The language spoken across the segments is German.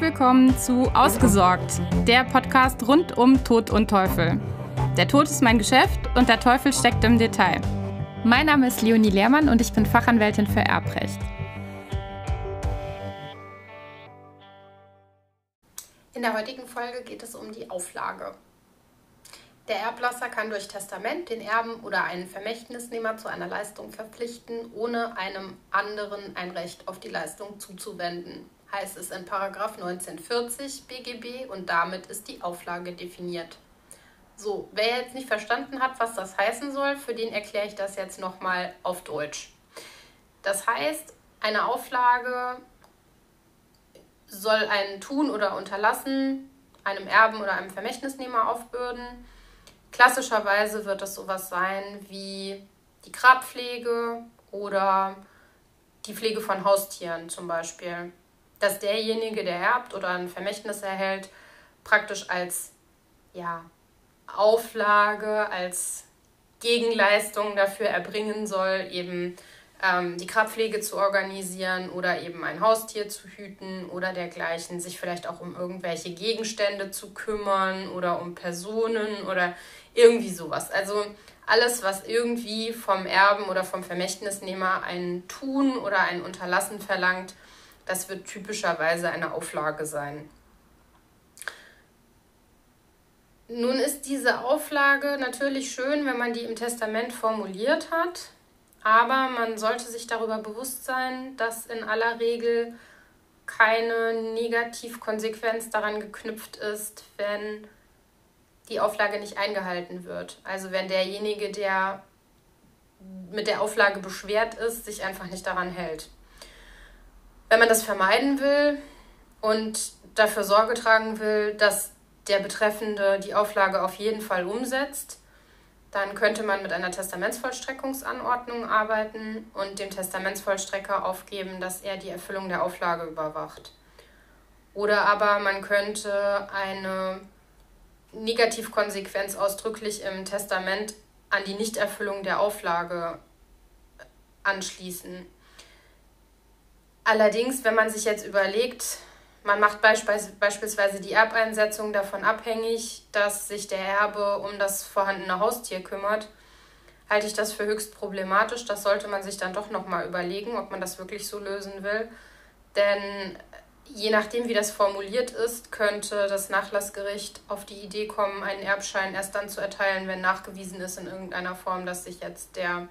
Willkommen zu Ausgesorgt, der Podcast rund um Tod und Teufel. Der Tod ist mein Geschäft und der Teufel steckt im Detail. Mein Name ist Leonie Lehrmann und ich bin Fachanwältin für Erbrecht. In der heutigen Folge geht es um die Auflage. Der Erblasser kann durch Testament den Erben oder einen Vermächtnisnehmer zu einer Leistung verpflichten, ohne einem anderen ein Recht auf die Leistung zuzuwenden heißt es in 1940 BGB und damit ist die Auflage definiert. So, wer jetzt nicht verstanden hat, was das heißen soll, für den erkläre ich das jetzt nochmal auf Deutsch. Das heißt, eine Auflage soll ein Tun oder Unterlassen einem Erben oder einem Vermächtnisnehmer aufbürden. Klassischerweise wird es sowas sein wie die Grabpflege oder die Pflege von Haustieren zum Beispiel dass derjenige, der erbt oder ein Vermächtnis erhält, praktisch als ja, Auflage, als Gegenleistung dafür erbringen soll, eben ähm, die Grabpflege zu organisieren oder eben ein Haustier zu hüten oder dergleichen, sich vielleicht auch um irgendwelche Gegenstände zu kümmern oder um Personen oder irgendwie sowas. Also alles, was irgendwie vom Erben oder vom Vermächtnisnehmer ein Tun oder ein Unterlassen verlangt, das wird typischerweise eine Auflage sein. Nun ist diese Auflage natürlich schön, wenn man die im Testament formuliert hat, aber man sollte sich darüber bewusst sein, dass in aller Regel keine Negativkonsequenz daran geknüpft ist, wenn die Auflage nicht eingehalten wird. Also wenn derjenige, der mit der Auflage beschwert ist, sich einfach nicht daran hält. Wenn man das vermeiden will und dafür Sorge tragen will, dass der Betreffende die Auflage auf jeden Fall umsetzt, dann könnte man mit einer Testamentsvollstreckungsanordnung arbeiten und dem Testamentsvollstrecker aufgeben, dass er die Erfüllung der Auflage überwacht. Oder aber man könnte eine Negativkonsequenz ausdrücklich im Testament an die Nichterfüllung der Auflage anschließen. Allerdings, wenn man sich jetzt überlegt, man macht beispielsweise die Erbeinsetzung davon abhängig, dass sich der Erbe um das vorhandene Haustier kümmert, halte ich das für höchst problematisch. Das sollte man sich dann doch nochmal überlegen, ob man das wirklich so lösen will. Denn je nachdem, wie das formuliert ist, könnte das Nachlassgericht auf die Idee kommen, einen Erbschein erst dann zu erteilen, wenn nachgewiesen ist in irgendeiner Form, dass sich jetzt der,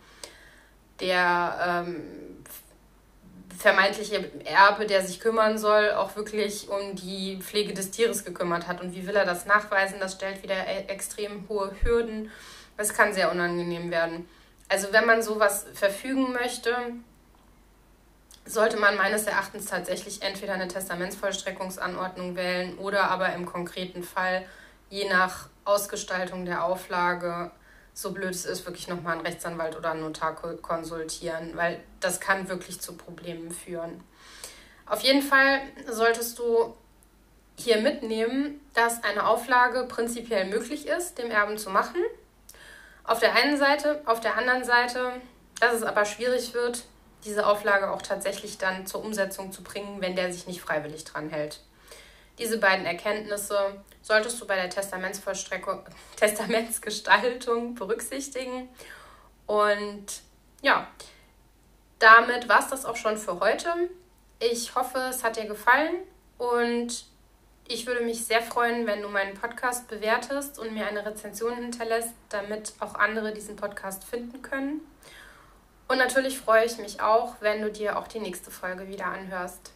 der ähm, vermeintliche Erbe, der sich kümmern soll, auch wirklich um die Pflege des Tieres gekümmert hat. Und wie will er das nachweisen? Das stellt wieder e- extrem hohe Hürden. Das kann sehr unangenehm werden. Also wenn man sowas verfügen möchte, sollte man meines Erachtens tatsächlich entweder eine Testamentsvollstreckungsanordnung wählen oder aber im konkreten Fall, je nach Ausgestaltung der Auflage, so blöd es ist, wirklich nochmal einen Rechtsanwalt oder einen Notar konsultieren, weil das kann wirklich zu Problemen führen. Auf jeden Fall solltest du hier mitnehmen, dass eine Auflage prinzipiell möglich ist, dem Erben zu machen. Auf der einen Seite, auf der anderen Seite, dass es aber schwierig wird, diese Auflage auch tatsächlich dann zur Umsetzung zu bringen, wenn der sich nicht freiwillig dran hält. Diese beiden Erkenntnisse solltest du bei der Testamentsgestaltung berücksichtigen. Und ja, damit war es das auch schon für heute. Ich hoffe, es hat dir gefallen und ich würde mich sehr freuen, wenn du meinen Podcast bewertest und mir eine Rezension hinterlässt, damit auch andere diesen Podcast finden können. Und natürlich freue ich mich auch, wenn du dir auch die nächste Folge wieder anhörst.